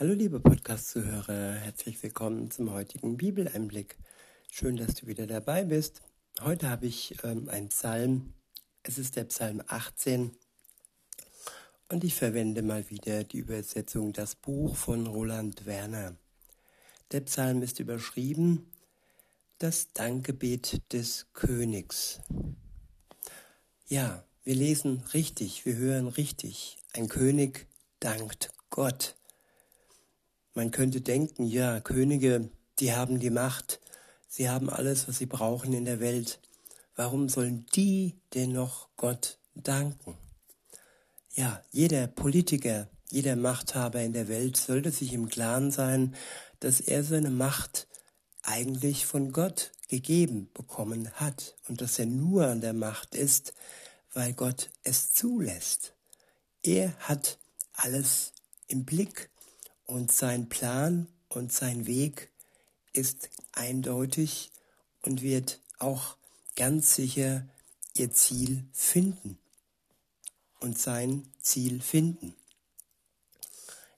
Hallo liebe Podcast-Zuhörer, herzlich willkommen zum heutigen Bibeleinblick. Schön, dass du wieder dabei bist. Heute habe ich ähm, einen Psalm. Es ist der Psalm 18 und ich verwende mal wieder die Übersetzung Das Buch von Roland Werner. Der Psalm ist überschrieben Das Dankgebet des Königs. Ja, wir lesen richtig, wir hören richtig. Ein König dankt Gott. Man könnte denken, ja, Könige, die haben die Macht, sie haben alles, was sie brauchen in der Welt. Warum sollen die denn noch Gott danken? Ja, jeder Politiker, jeder Machthaber in der Welt sollte sich im Klaren sein, dass er seine Macht eigentlich von Gott gegeben bekommen hat und dass er nur an der Macht ist, weil Gott es zulässt. Er hat alles im Blick und sein Plan und sein Weg ist eindeutig und wird auch ganz sicher ihr Ziel finden und sein Ziel finden.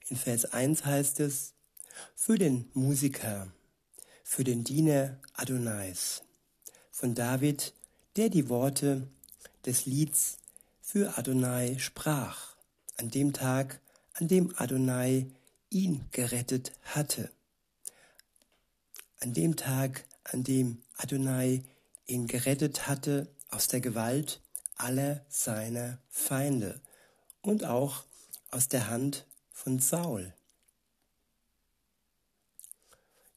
In Vers 1 heißt es, für den Musiker, für den Diener Adonais, von David, der die Worte des Lieds für Adonai sprach, an dem Tag, an dem Adonai ihn gerettet hatte. An dem Tag, an dem Adonai ihn gerettet hatte aus der Gewalt aller seiner Feinde und auch aus der Hand von Saul.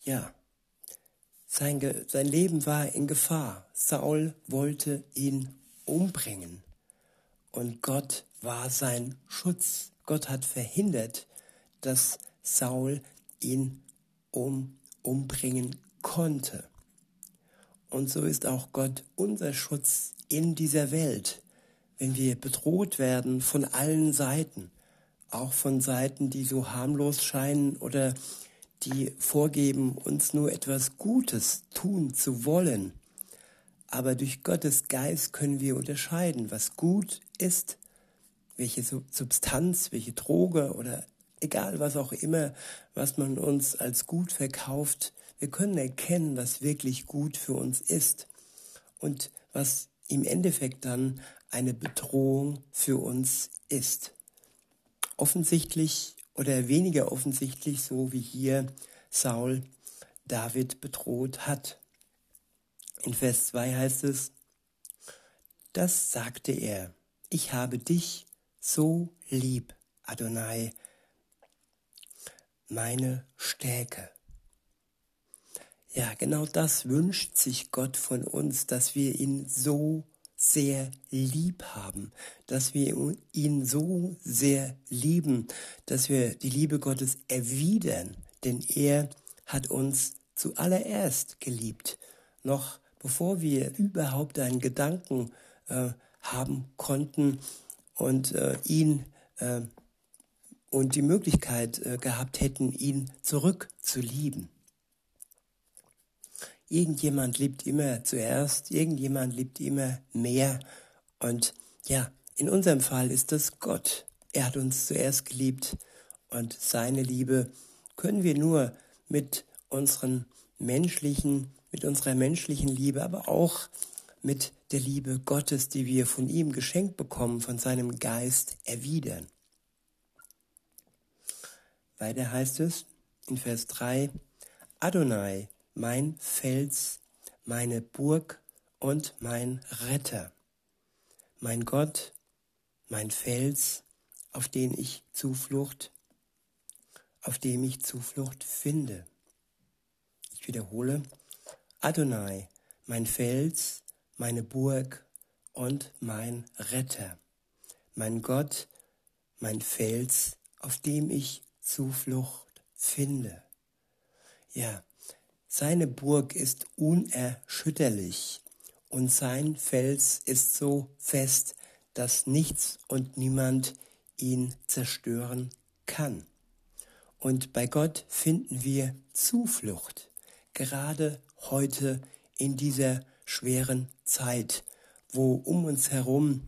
Ja, sein, sein Leben war in Gefahr. Saul wollte ihn umbringen. Und Gott war sein Schutz. Gott hat verhindert, dass Saul ihn um, umbringen konnte. Und so ist auch Gott unser Schutz in dieser Welt, wenn wir bedroht werden von allen Seiten, auch von Seiten, die so harmlos scheinen oder die vorgeben, uns nur etwas Gutes tun zu wollen. Aber durch Gottes Geist können wir unterscheiden, was gut ist, welche Substanz, welche Droge oder egal was auch immer, was man uns als gut verkauft. Wir können erkennen, was wirklich gut für uns ist und was im Endeffekt dann eine Bedrohung für uns ist. Offensichtlich oder weniger offensichtlich, so wie hier Saul David bedroht hat. In Vers 2 heißt es, das sagte er, ich habe dich so lieb, Adonai, meine Stärke. Ja, genau das wünscht sich Gott von uns, dass wir ihn so sehr lieb haben, dass wir ihn so sehr lieben, dass wir die Liebe Gottes erwidern, denn er hat uns zuallererst geliebt, noch bevor wir überhaupt einen Gedanken äh, haben konnten und äh, ihn äh, und die Möglichkeit äh, gehabt hätten, ihn zurückzulieben. Irgendjemand liebt immer zuerst, irgendjemand liebt immer mehr. Und ja, in unserem Fall ist das Gott. Er hat uns zuerst geliebt und seine Liebe können wir nur mit unseren menschlichen, mit unserer menschlichen Liebe, aber auch mit der Liebe Gottes, die wir von ihm geschenkt bekommen, von seinem Geist erwidern. Weiter heißt es in Vers 3, Adonai, mein Fels, meine Burg und mein Retter, mein Gott, mein Fels, auf den ich Zuflucht, auf dem ich Zuflucht finde. Ich wiederhole, Adonai, mein Fels, meine Burg und mein Retter, mein Gott, mein Fels, auf dem ich Zuflucht finde. Ja, seine Burg ist unerschütterlich und sein Fels ist so fest, dass nichts und niemand ihn zerstören kann. Und bei Gott finden wir Zuflucht, gerade heute in dieser schweren Zeit, wo um uns herum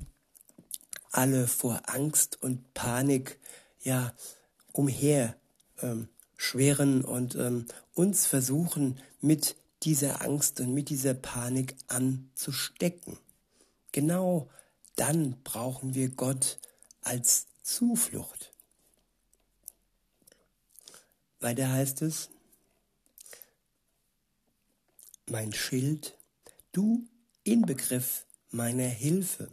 alle vor Angst und Panik ja umher ähm, schweren und ähm, uns versuchen mit dieser Angst und mit dieser Panik anzustecken. Genau dann brauchen wir Gott als Zuflucht. Weiter heißt es, mein Schild, du Inbegriff meiner Hilfe,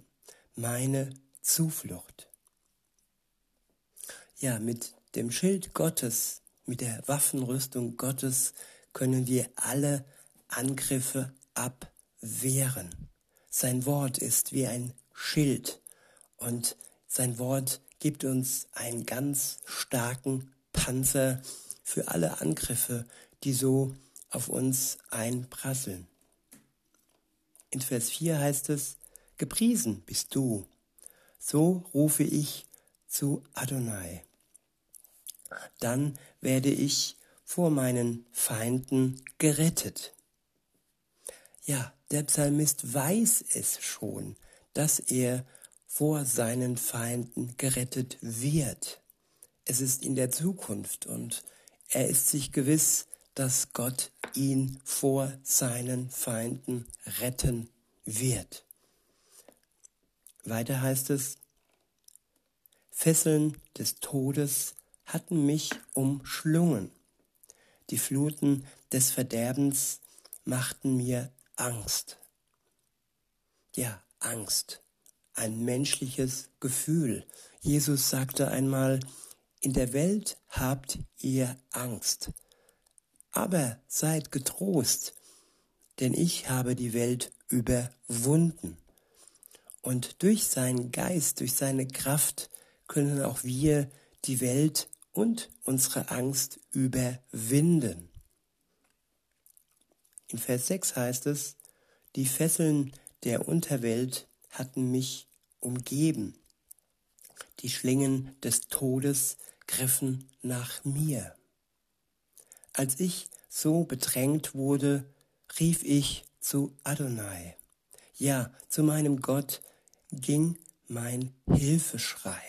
meine Zuflucht. Ja, mit dem Schild Gottes, mit der Waffenrüstung Gottes können wir alle Angriffe abwehren. Sein Wort ist wie ein Schild und sein Wort gibt uns einen ganz starken Panzer für alle Angriffe, die so auf uns einprasseln. In Vers 4 heißt es, Gepriesen bist du, so rufe ich zu Adonai. Dann werde ich vor meinen Feinden gerettet. Ja, der Psalmist weiß es schon, dass er vor seinen Feinden gerettet wird. Es ist in der Zukunft und er ist sich gewiss, dass Gott ihn vor seinen Feinden retten wird. Weiter heißt es, Fesseln des Todes hatten mich umschlungen. Die Fluten des Verderbens machten mir Angst. Ja, Angst. Ein menschliches Gefühl. Jesus sagte einmal, in der Welt habt ihr Angst. Aber seid getrost, denn ich habe die Welt überwunden. Und durch seinen Geist, durch seine Kraft können auch wir die Welt und unsere Angst überwinden. In Vers 6 heißt es, die Fesseln der Unterwelt hatten mich umgeben. Die Schlingen des Todes griffen nach mir. Als ich so bedrängt wurde, rief ich zu Adonai. Ja, zu meinem Gott ging mein Hilfeschrei.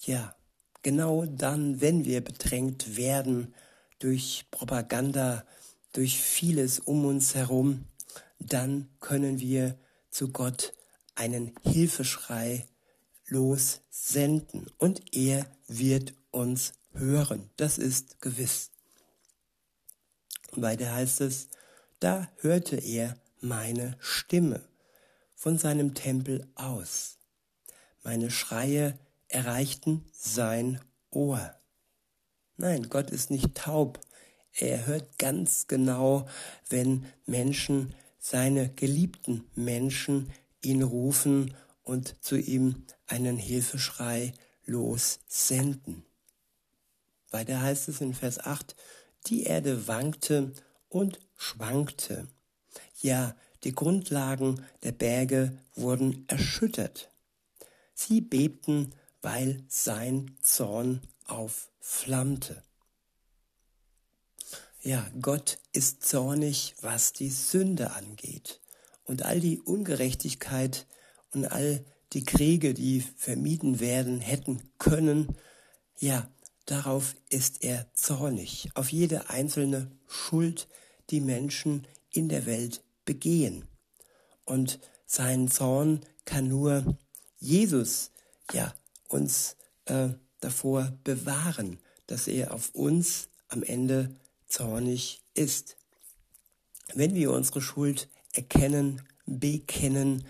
Ja, genau dann, wenn wir bedrängt werden durch Propaganda, durch vieles um uns herum, dann können wir zu Gott einen Hilfeschrei lossenden und er wird uns hören. Das ist gewiss. Weiter heißt es, da hörte er meine Stimme von seinem Tempel aus. Meine Schreie erreichten sein Ohr. Nein, Gott ist nicht taub. Er hört ganz genau, wenn Menschen, seine geliebten Menschen, ihn rufen und zu ihm einen Hilfeschrei lossenden. Weiter heißt es in Vers 8, die Erde wankte und schwankte. Ja, die Grundlagen der Berge wurden erschüttert. Sie bebten weil sein Zorn aufflammte. Ja, Gott ist zornig, was die Sünde angeht. Und all die Ungerechtigkeit und all die Kriege, die vermieden werden hätten können, ja, darauf ist er zornig, auf jede einzelne Schuld, die Menschen in der Welt begehen. Und sein Zorn kann nur Jesus, ja, uns äh, davor bewahren, dass er auf uns am Ende zornig ist. Wenn wir unsere Schuld erkennen, bekennen,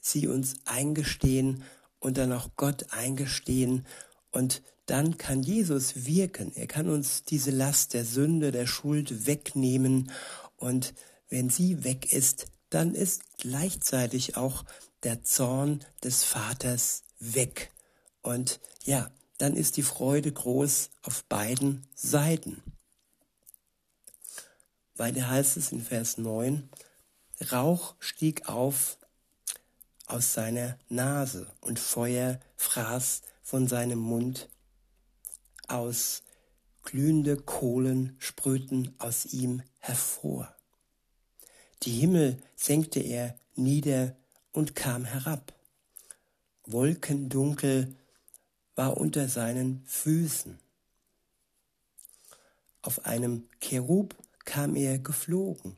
sie uns eingestehen und dann auch Gott eingestehen und dann kann Jesus wirken. Er kann uns diese Last der Sünde, der Schuld wegnehmen und wenn sie weg ist, dann ist gleichzeitig auch der Zorn des Vaters weg. Und ja, dann ist die Freude groß auf beiden Seiten. Weiter heißt es in Vers 9, Rauch stieg auf aus seiner Nase und Feuer fraß von seinem Mund aus, glühende Kohlen sprühten aus ihm hervor. Die Himmel senkte er nieder und kam herab. Wolkendunkel war unter seinen Füßen. Auf einem Cherub kam er geflogen,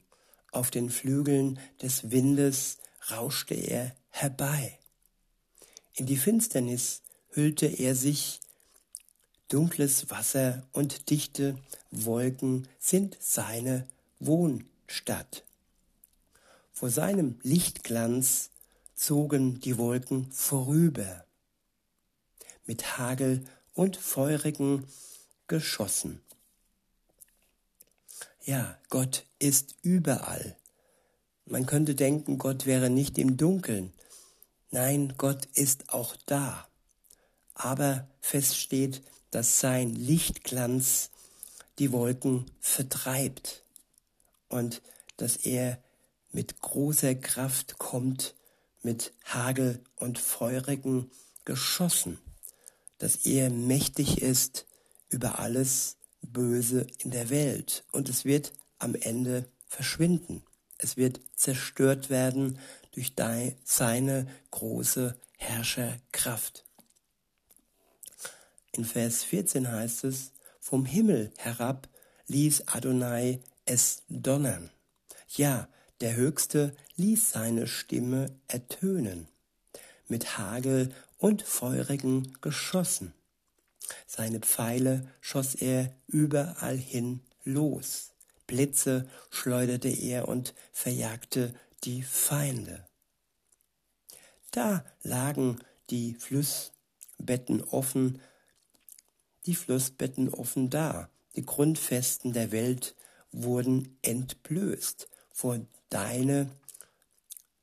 auf den Flügeln des Windes rauschte er herbei. In die Finsternis hüllte er sich, dunkles Wasser und dichte Wolken sind seine Wohnstadt. Vor seinem Lichtglanz zogen die Wolken vorüber, mit Hagel und feurigen Geschossen. Ja, Gott ist überall. Man könnte denken, Gott wäre nicht im Dunkeln. Nein, Gott ist auch da. Aber fest steht, dass sein Lichtglanz die Wolken vertreibt und dass er mit großer Kraft kommt, mit Hagel und feurigen Geschossen, dass er mächtig ist über alles, Böse in der Welt und es wird am Ende verschwinden. Es wird zerstört werden durch seine große Herrscherkraft. In Vers 14 heißt es, vom Himmel herab ließ Adonai es donnern. Ja, der Höchste ließ seine Stimme ertönen, mit Hagel und feurigen Geschossen. Seine Pfeile schoss er überall hin los. Blitze schleuderte er und verjagte die Feinde. Da lagen die Flussbetten offen, die Flussbetten offen da. Die Grundfesten der Welt wurden entblößt vor deine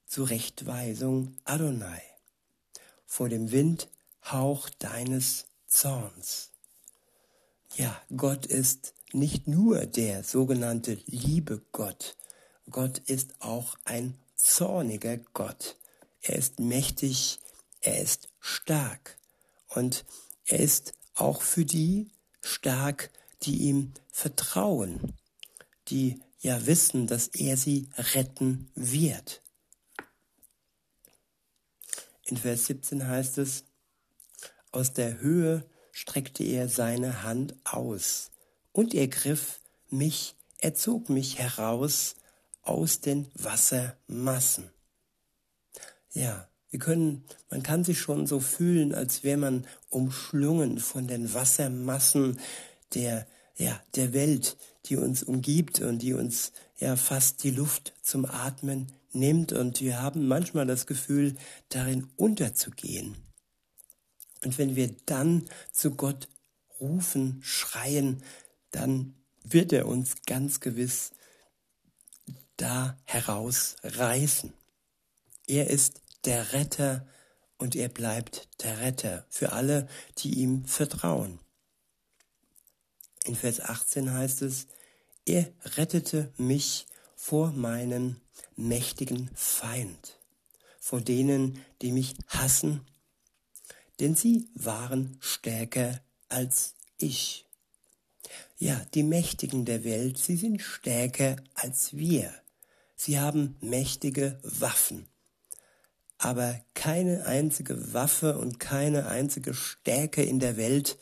Zurechtweisung Adonai, vor dem Windhauch deines Zorns. Ja, Gott ist nicht nur der sogenannte liebe Gott, Gott ist auch ein zorniger Gott. Er ist mächtig, er ist stark und er ist auch für die stark, die ihm vertrauen, die ja wissen, dass er sie retten wird. In Vers 17 heißt es, aus der Höhe streckte er seine Hand aus, und er griff mich, er zog mich heraus aus den Wassermassen. Ja, wir können, man kann sich schon so fühlen, als wäre man umschlungen von den Wassermassen der, ja, der Welt, die uns umgibt und die uns ja fast die Luft zum Atmen nimmt und wir haben manchmal das Gefühl, darin unterzugehen. Und wenn wir dann zu Gott rufen, schreien, dann wird er uns ganz gewiss da herausreißen. Er ist der Retter und er bleibt der Retter für alle, die ihm vertrauen. In Vers 18 heißt es, er rettete mich vor meinen mächtigen Feind, vor denen, die mich hassen denn sie waren stärker als ich. Ja, die Mächtigen der Welt, sie sind stärker als wir. Sie haben mächtige Waffen. Aber keine einzige Waffe und keine einzige Stärke in der Welt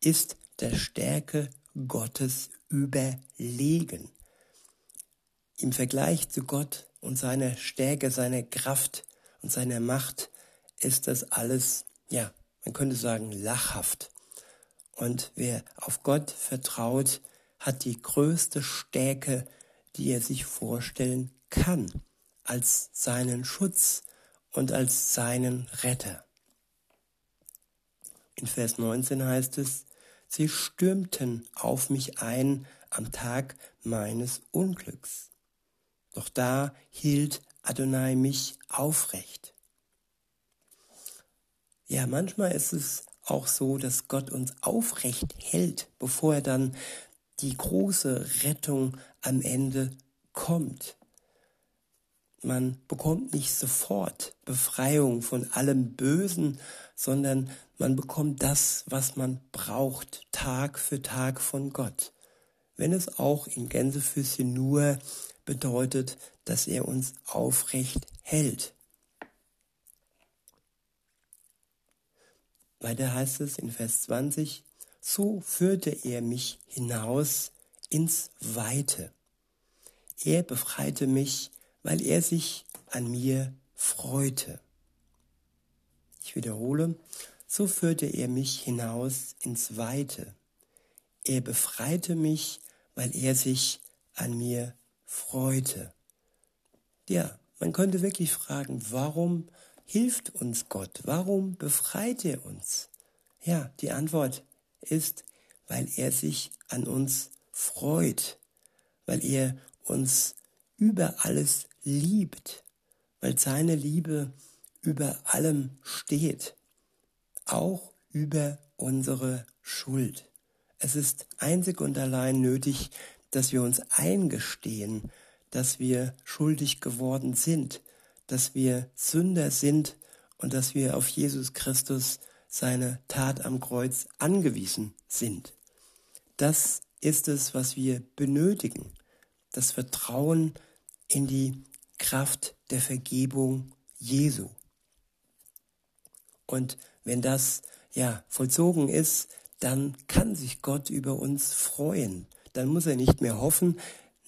ist der Stärke Gottes überlegen. Im Vergleich zu Gott und seiner Stärke, seiner Kraft und seiner Macht ist das alles ja, man könnte sagen, lachhaft. Und wer auf Gott vertraut, hat die größte Stärke, die er sich vorstellen kann, als seinen Schutz und als seinen Retter. In Vers 19 heißt es, sie stürmten auf mich ein am Tag meines Unglücks. Doch da hielt Adonai mich aufrecht. Ja, manchmal ist es auch so, dass Gott uns aufrecht hält, bevor er dann die große Rettung am Ende kommt. Man bekommt nicht sofort Befreiung von allem Bösen, sondern man bekommt das, was man braucht, Tag für Tag von Gott. Wenn es auch in Gänsefüßchen nur bedeutet, dass er uns aufrecht hält. Weiter heißt es in Vers 20, so führte er mich hinaus ins Weite. Er befreite mich, weil er sich an mir freute. Ich wiederhole, so führte er mich hinaus ins Weite. Er befreite mich, weil er sich an mir freute. Ja, man könnte wirklich fragen, warum hilft uns Gott? Warum befreit er uns? Ja, die Antwort ist, weil er sich an uns freut, weil er uns über alles liebt, weil seine Liebe über allem steht, auch über unsere Schuld. Es ist einzig und allein nötig, dass wir uns eingestehen, dass wir schuldig geworden sind, dass wir Sünder sind und dass wir auf Jesus Christus seine Tat am Kreuz angewiesen sind. Das ist es, was wir benötigen. Das Vertrauen in die Kraft der Vergebung Jesu. Und wenn das ja vollzogen ist, dann kann sich Gott über uns freuen. Dann muss er nicht mehr hoffen,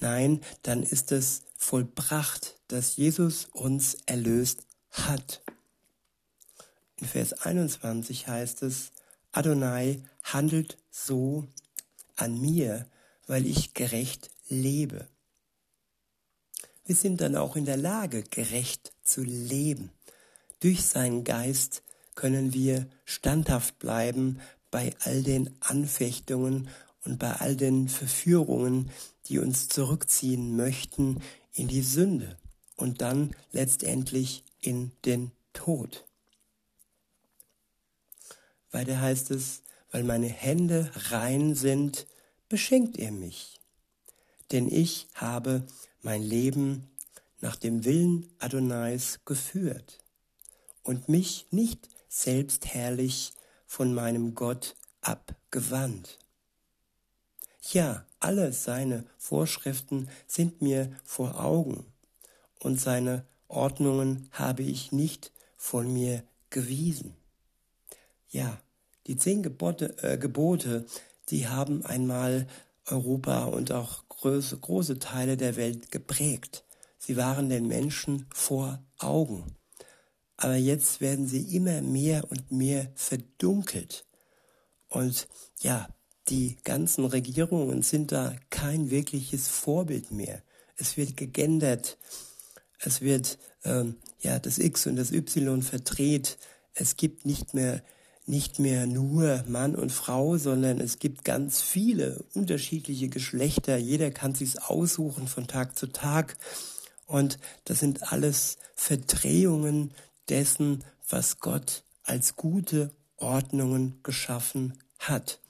nein, dann ist es vollbracht, dass Jesus uns erlöst hat. In Vers 21 heißt es, Adonai handelt so an mir, weil ich gerecht lebe. Wir sind dann auch in der Lage, gerecht zu leben. Durch seinen Geist können wir standhaft bleiben bei all den Anfechtungen und bei all den Verführungen, die uns zurückziehen möchten in die Sünde und dann letztendlich in den Tod. Weiter heißt es, weil meine Hände rein sind, beschenkt er mich. Denn ich habe mein Leben nach dem Willen Adonais geführt und mich nicht selbstherrlich von meinem Gott abgewandt. Ja, alle seine Vorschriften sind mir vor Augen und seine Ordnungen habe ich nicht von mir gewiesen. Ja, die zehn Gebote, äh, Gebote, die haben einmal Europa und auch große, große Teile der Welt geprägt. Sie waren den Menschen vor Augen. Aber jetzt werden sie immer mehr und mehr verdunkelt. Und ja, die ganzen Regierungen sind da kein wirkliches Vorbild mehr. Es wird gegendert, es wird ähm, ja das X und das Y verdreht. Es gibt nicht mehr nicht mehr nur Mann und Frau, sondern es gibt ganz viele unterschiedliche Geschlechter. Jeder kann sich's aussuchen von Tag zu Tag. Und das sind alles Verdrehungen dessen, was Gott als gute Ordnungen geschaffen hat.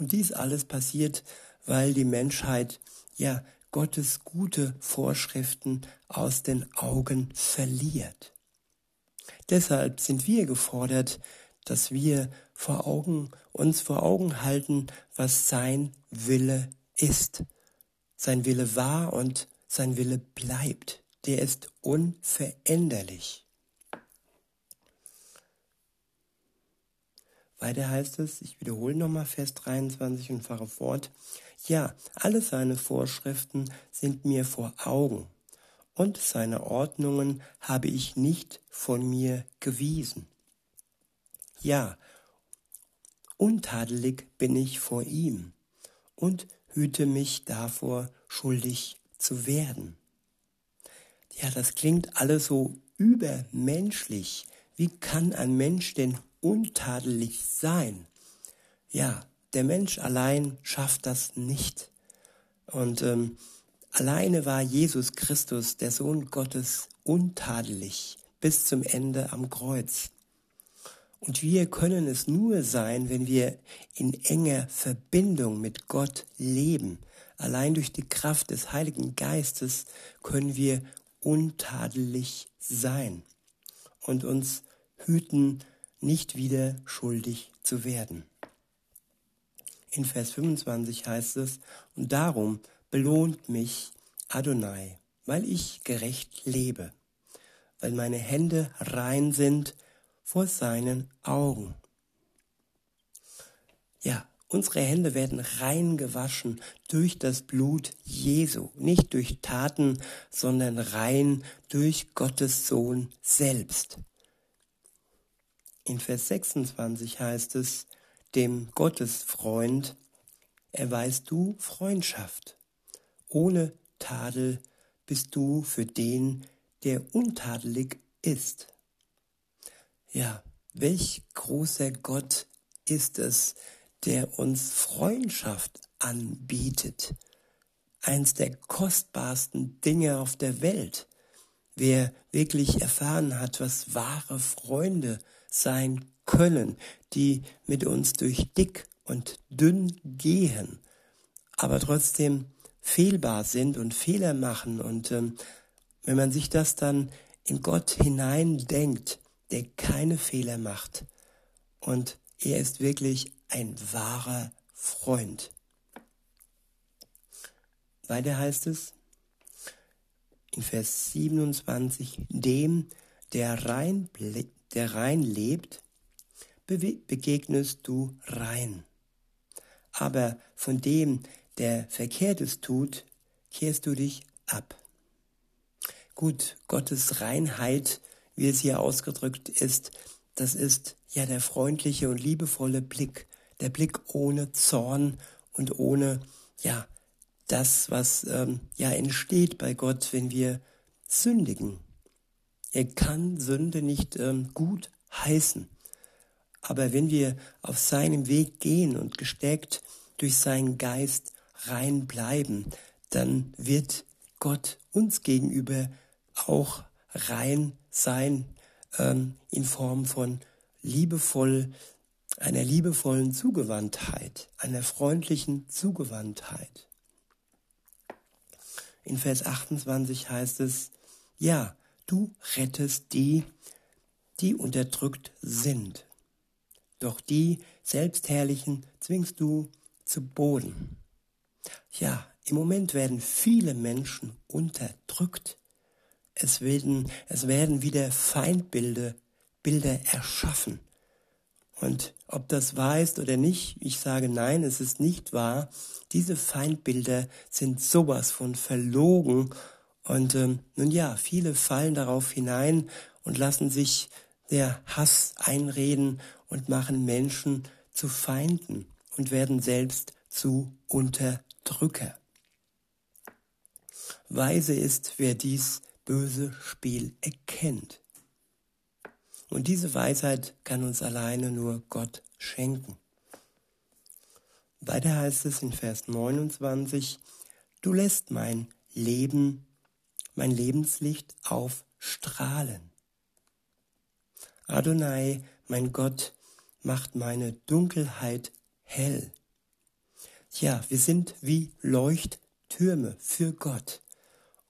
Und dies alles passiert, weil die Menschheit ja Gottes gute Vorschriften aus den Augen verliert. Deshalb sind wir gefordert, dass wir vor Augen, uns vor Augen halten, was sein Wille ist. Sein Wille war und sein Wille bleibt. Der ist unveränderlich. Weiter heißt es, ich wiederhole nochmal Vers 23 und fahre fort. Ja, alle seine Vorschriften sind mir vor Augen und seine Ordnungen habe ich nicht von mir gewiesen. Ja, untadelig bin ich vor ihm und hüte mich davor, schuldig zu werden. Ja, das klingt alles so übermenschlich. Wie kann ein Mensch denn untadelig sein. Ja, der Mensch allein schafft das nicht. Und ähm, alleine war Jesus Christus, der Sohn Gottes, untadelig bis zum Ende am Kreuz. Und wir können es nur sein, wenn wir in enger Verbindung mit Gott leben. Allein durch die Kraft des Heiligen Geistes können wir untadelig sein und uns hüten nicht wieder schuldig zu werden. In Vers 25 heißt es, und darum belohnt mich Adonai, weil ich gerecht lebe, weil meine Hände rein sind vor seinen Augen. Ja, Unsere Hände werden rein gewaschen durch das Blut Jesu, nicht durch Taten, sondern rein durch Gottes Sohn selbst. In Vers 26 heißt es, dem Gottesfreund erweist du Freundschaft. Ohne Tadel bist du für den, der untadelig ist. Ja, welch großer Gott ist es, der uns Freundschaft anbietet. Eins der kostbarsten Dinge auf der Welt. Wer wirklich erfahren hat, was wahre Freunde sein können, die mit uns durch dick und dünn gehen, aber trotzdem fehlbar sind und Fehler machen. Und ähm, wenn man sich das dann in Gott hineindenkt, der keine Fehler macht und er ist wirklich ein wahrer Freund. Weiter heißt es in Vers 27, dem, der rein, der rein lebt, begegnest du rein. Aber von dem, der Verkehrtes tut, kehrst du dich ab. Gut, Gottes Reinheit, wie es hier ausgedrückt ist, das ist ja der freundliche und liebevolle Blick, der Blick ohne Zorn und ohne, ja, das, was ähm, ja entsteht bei Gott, wenn wir sündigen. Er kann Sünde nicht ähm, gut heißen. Aber wenn wir auf seinem Weg gehen und gestärkt durch seinen Geist rein bleiben, dann wird Gott uns gegenüber auch rein sein ähm, in Form von liebevoll, einer liebevollen Zugewandtheit, einer freundlichen Zugewandtheit. In Vers 28 heißt es, ja, du rettest die, die unterdrückt sind. Doch die Selbstherrlichen zwingst du zu Boden. Ja, im Moment werden viele Menschen unterdrückt. Es werden, es werden wieder Feindbilder Bilder erschaffen. Und ob das wahr ist oder nicht, ich sage nein, es ist nicht wahr. Diese Feindbilder sind sowas von verlogen. Und ähm, nun ja, viele fallen darauf hinein und lassen sich der Hass einreden und machen Menschen zu Feinden und werden selbst zu Unterdrücker. Weise ist, wer dies böse Spiel erkennt. Und diese Weisheit kann uns alleine nur Gott schenken. Weiter heißt es in Vers 29, du lässt mein Leben, mein Lebenslicht aufstrahlen. Adonai, mein Gott, macht meine Dunkelheit hell. Ja, wir sind wie Leuchttürme für Gott.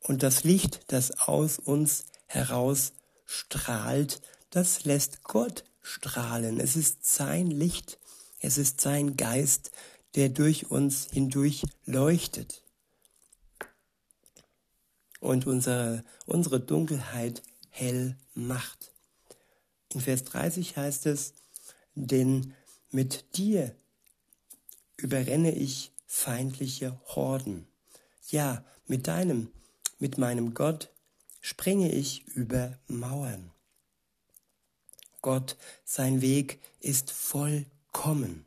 Und das Licht, das aus uns heraus strahlt, das lässt Gott strahlen. Es ist sein Licht, es ist sein Geist, der durch uns hindurch leuchtet und unsere, unsere Dunkelheit hell macht. In Vers 30 heißt es, denn mit dir überrenne ich feindliche Horden. Ja, mit deinem, mit meinem Gott springe ich über Mauern. Gott, sein Weg ist vollkommen.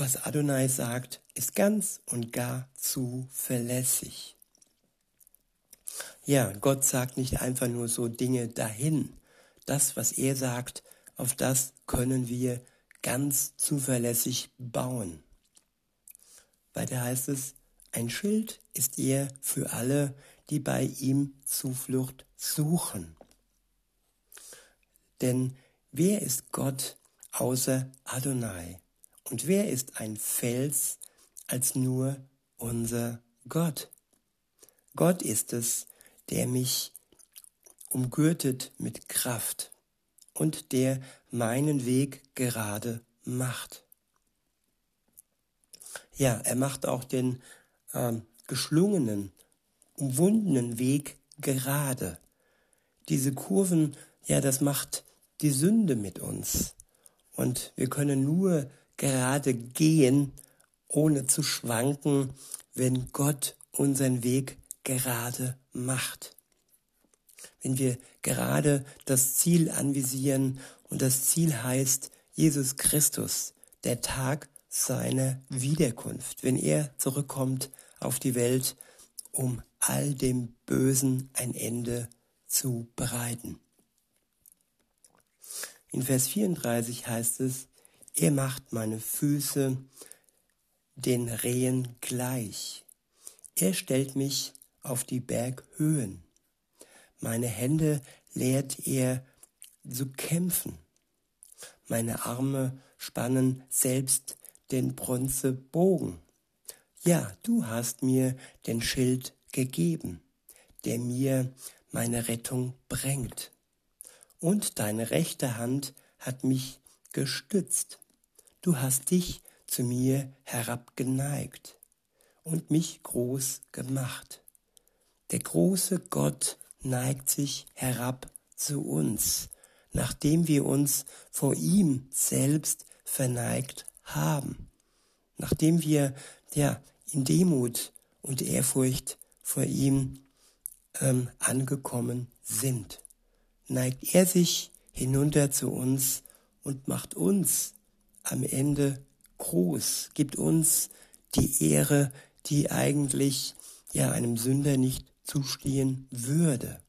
Was Adonai sagt, ist ganz und gar zuverlässig. Ja, Gott sagt nicht einfach nur so Dinge dahin. Das, was er sagt, auf das können wir ganz zuverlässig bauen. Weiter heißt es, ein Schild ist er für alle, die bei ihm Zuflucht suchen. Denn wer ist Gott außer Adonai? Und wer ist ein Fels als nur unser Gott? Gott ist es, der mich umgürtet mit Kraft und der meinen Weg gerade macht. Ja, er macht auch den ähm, geschlungenen, umwundenen Weg gerade. Diese Kurven, ja, das macht die Sünde mit uns. Und wir können nur gerade gehen, ohne zu schwanken, wenn Gott unseren Weg gerade macht. Wenn wir gerade das Ziel anvisieren und das Ziel heißt Jesus Christus, der Tag seiner Wiederkunft, wenn er zurückkommt auf die Welt, um all dem Bösen ein Ende zu bereiten. In Vers 34 heißt es, er macht meine Füße den Rehen gleich. Er stellt mich auf die Berghöhen. Meine Hände lehrt er zu kämpfen. Meine Arme spannen selbst den Bronzebogen. Ja, du hast mir den Schild gegeben, der mir meine Rettung bringt. Und deine rechte Hand hat mich gestützt. Du hast dich zu mir herabgeneigt und mich groß gemacht. Der große Gott neigt sich herab zu uns, nachdem wir uns vor ihm selbst verneigt haben, nachdem wir ja in Demut und Ehrfurcht vor ihm ähm, angekommen sind, neigt er sich hinunter zu uns und macht uns am Ende groß, gibt uns die Ehre, die eigentlich ja einem Sünder nicht zustehen würde.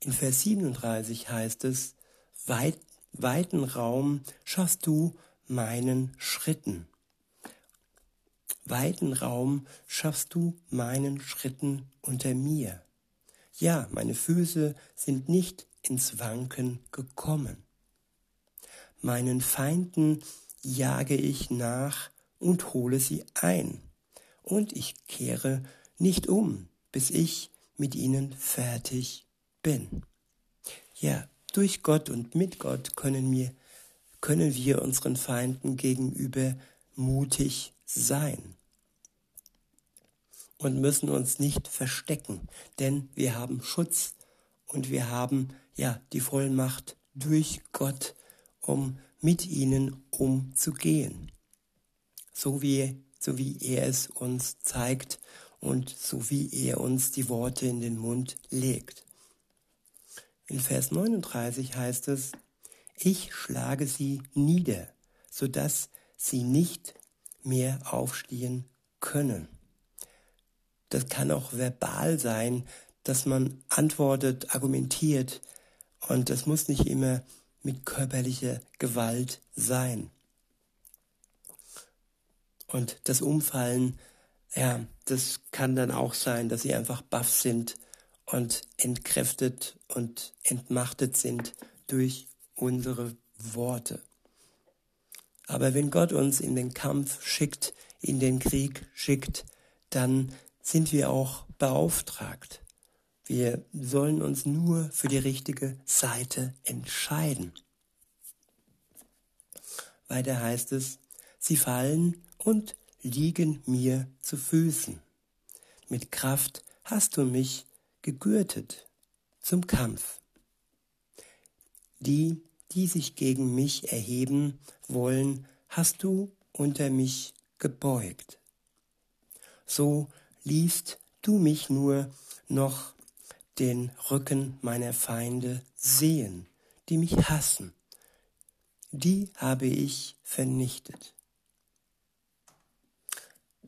In Vers 37 heißt es, Weit, weiten Raum schaffst du meinen Schritten. Weiten Raum schaffst du meinen Schritten unter mir. Ja, meine Füße sind nicht ins Wanken gekommen. Meinen Feinden jage ich nach und hole sie ein, und ich kehre nicht um, bis ich mit ihnen fertig bin. Ja, durch Gott und mit Gott können wir, können wir unseren Feinden gegenüber mutig sein und müssen uns nicht verstecken, denn wir haben Schutz und wir haben ja die Vollmacht durch Gott, um mit ihnen umzugehen. So wie, so wie er es uns zeigt und so wie er uns die Worte in den Mund legt. In Vers 39 heißt es, ich schlage sie nieder, sodass sie nicht mehr aufstehen können. Das kann auch verbal sein, dass man antwortet, argumentiert. Und das muss nicht immer mit körperlicher Gewalt sein. Und das Umfallen, ja, das kann dann auch sein, dass sie einfach baff sind und entkräftet und entmachtet sind durch unsere Worte. Aber wenn Gott uns in den Kampf schickt, in den Krieg schickt, dann sind wir auch beauftragt. Wir sollen uns nur für die richtige Seite entscheiden. Weiter heißt es, sie fallen und liegen mir zu Füßen. Mit Kraft hast du mich gegürtet zum Kampf. Die, die sich gegen mich erheben wollen, hast du unter mich gebeugt. So liest du mich nur noch den Rücken meiner Feinde sehen, die mich hassen. Die habe ich vernichtet.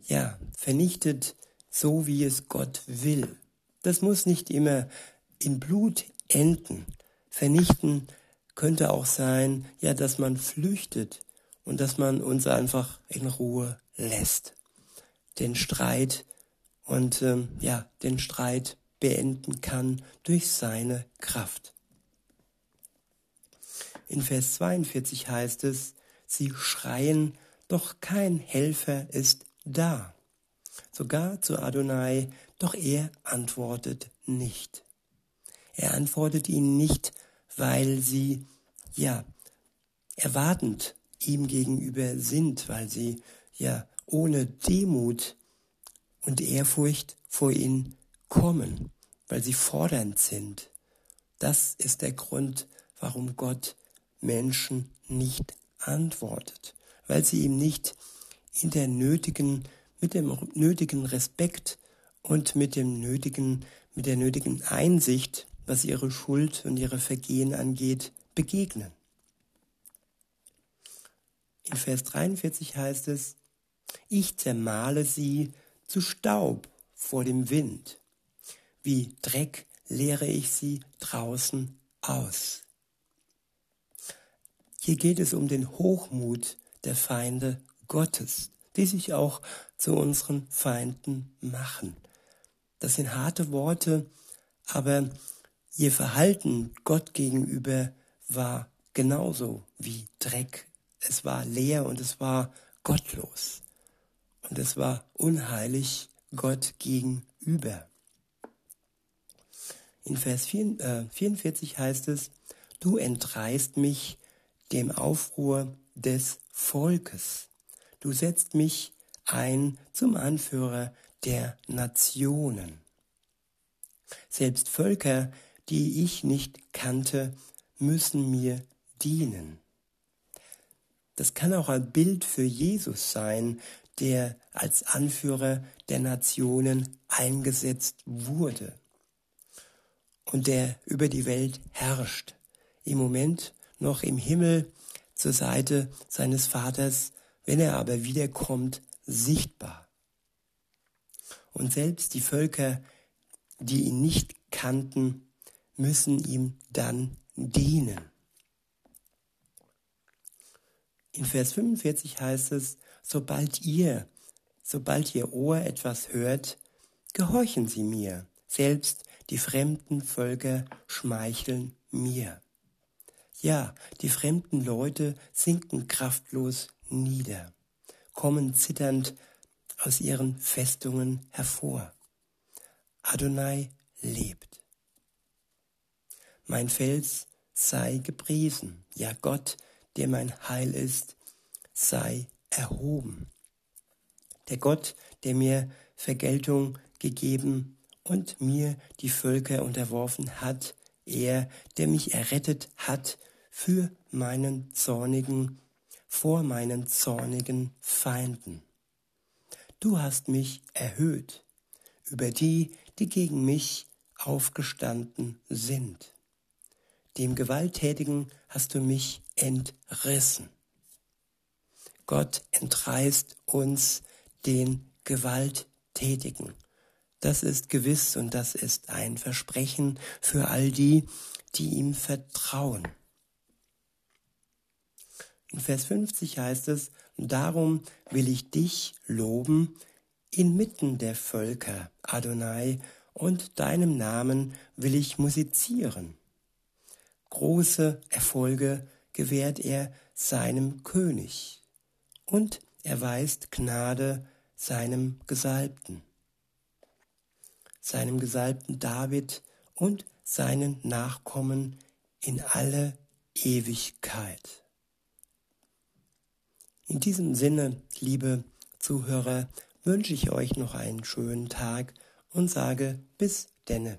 Ja, vernichtet so, wie es Gott will. Das muss nicht immer in Blut enden. Vernichten könnte auch sein, ja, dass man flüchtet und dass man uns einfach in Ruhe lässt. Den Streit und ähm, ja, den Streit beenden kann durch seine Kraft. In Vers 42 heißt es, sie schreien, doch kein Helfer ist da. Sogar zu Adonai, doch er antwortet nicht. Er antwortet ihnen nicht, weil sie, ja, erwartend ihm gegenüber sind, weil sie, ja, ohne Demut und Ehrfurcht vor ihn kommen, weil sie fordernd sind. Das ist der Grund, warum Gott Menschen nicht antwortet, weil sie ihm nicht in der nötigen, mit dem nötigen Respekt und mit dem nötigen, mit der nötigen Einsicht, was ihre Schuld und ihre Vergehen angeht, begegnen. In Vers 43 heißt es, ich zermale sie zu Staub vor dem Wind. Wie Dreck leere ich sie draußen aus. Hier geht es um den Hochmut der Feinde Gottes, die sich auch zu unseren Feinden machen. Das sind harte Worte, aber ihr Verhalten Gott gegenüber war genauso wie Dreck. Es war leer und es war gottlos. Und es war unheilig Gott gegenüber. In Vers 44 heißt es, du entreißt mich dem Aufruhr des Volkes. Du setzt mich ein zum Anführer der Nationen. Selbst Völker, die ich nicht kannte, müssen mir dienen. Das kann auch ein Bild für Jesus sein, der als Anführer der Nationen eingesetzt wurde und der über die Welt herrscht. Im Moment noch im Himmel zur Seite seines Vaters, wenn er aber wiederkommt, sichtbar. Und selbst die Völker, die ihn nicht kannten, müssen ihm dann dienen. In Vers 45 heißt es, sobald ihr, sobald ihr Ohr etwas hört, gehorchen sie mir, selbst die fremden Völker schmeicheln mir. Ja, die fremden Leute sinken kraftlos nieder, kommen zitternd aus ihren Festungen hervor. Adonai lebt. Mein Fels sei gepriesen, ja Gott, der mein Heil ist, sei erhoben. Der Gott, der mir Vergeltung gegeben und mir die Völker unterworfen hat, er, der mich errettet hat für meinen zornigen, vor meinen zornigen Feinden. Du hast mich erhöht über die, die gegen mich aufgestanden sind. Dem Gewalttätigen hast du mich entrissen. Gott entreißt uns den Gewalttätigen. Das ist gewiss und das ist ein Versprechen für all die, die ihm vertrauen. In Vers 50 heißt es, darum will ich dich loben inmitten der Völker, Adonai, und deinem Namen will ich musizieren. Große Erfolge gewährt er seinem König und erweist Gnade seinem Gesalbten, seinem Gesalbten David und seinen Nachkommen in alle Ewigkeit. In diesem Sinne, liebe Zuhörer, wünsche ich euch noch einen schönen Tag und sage bis denne.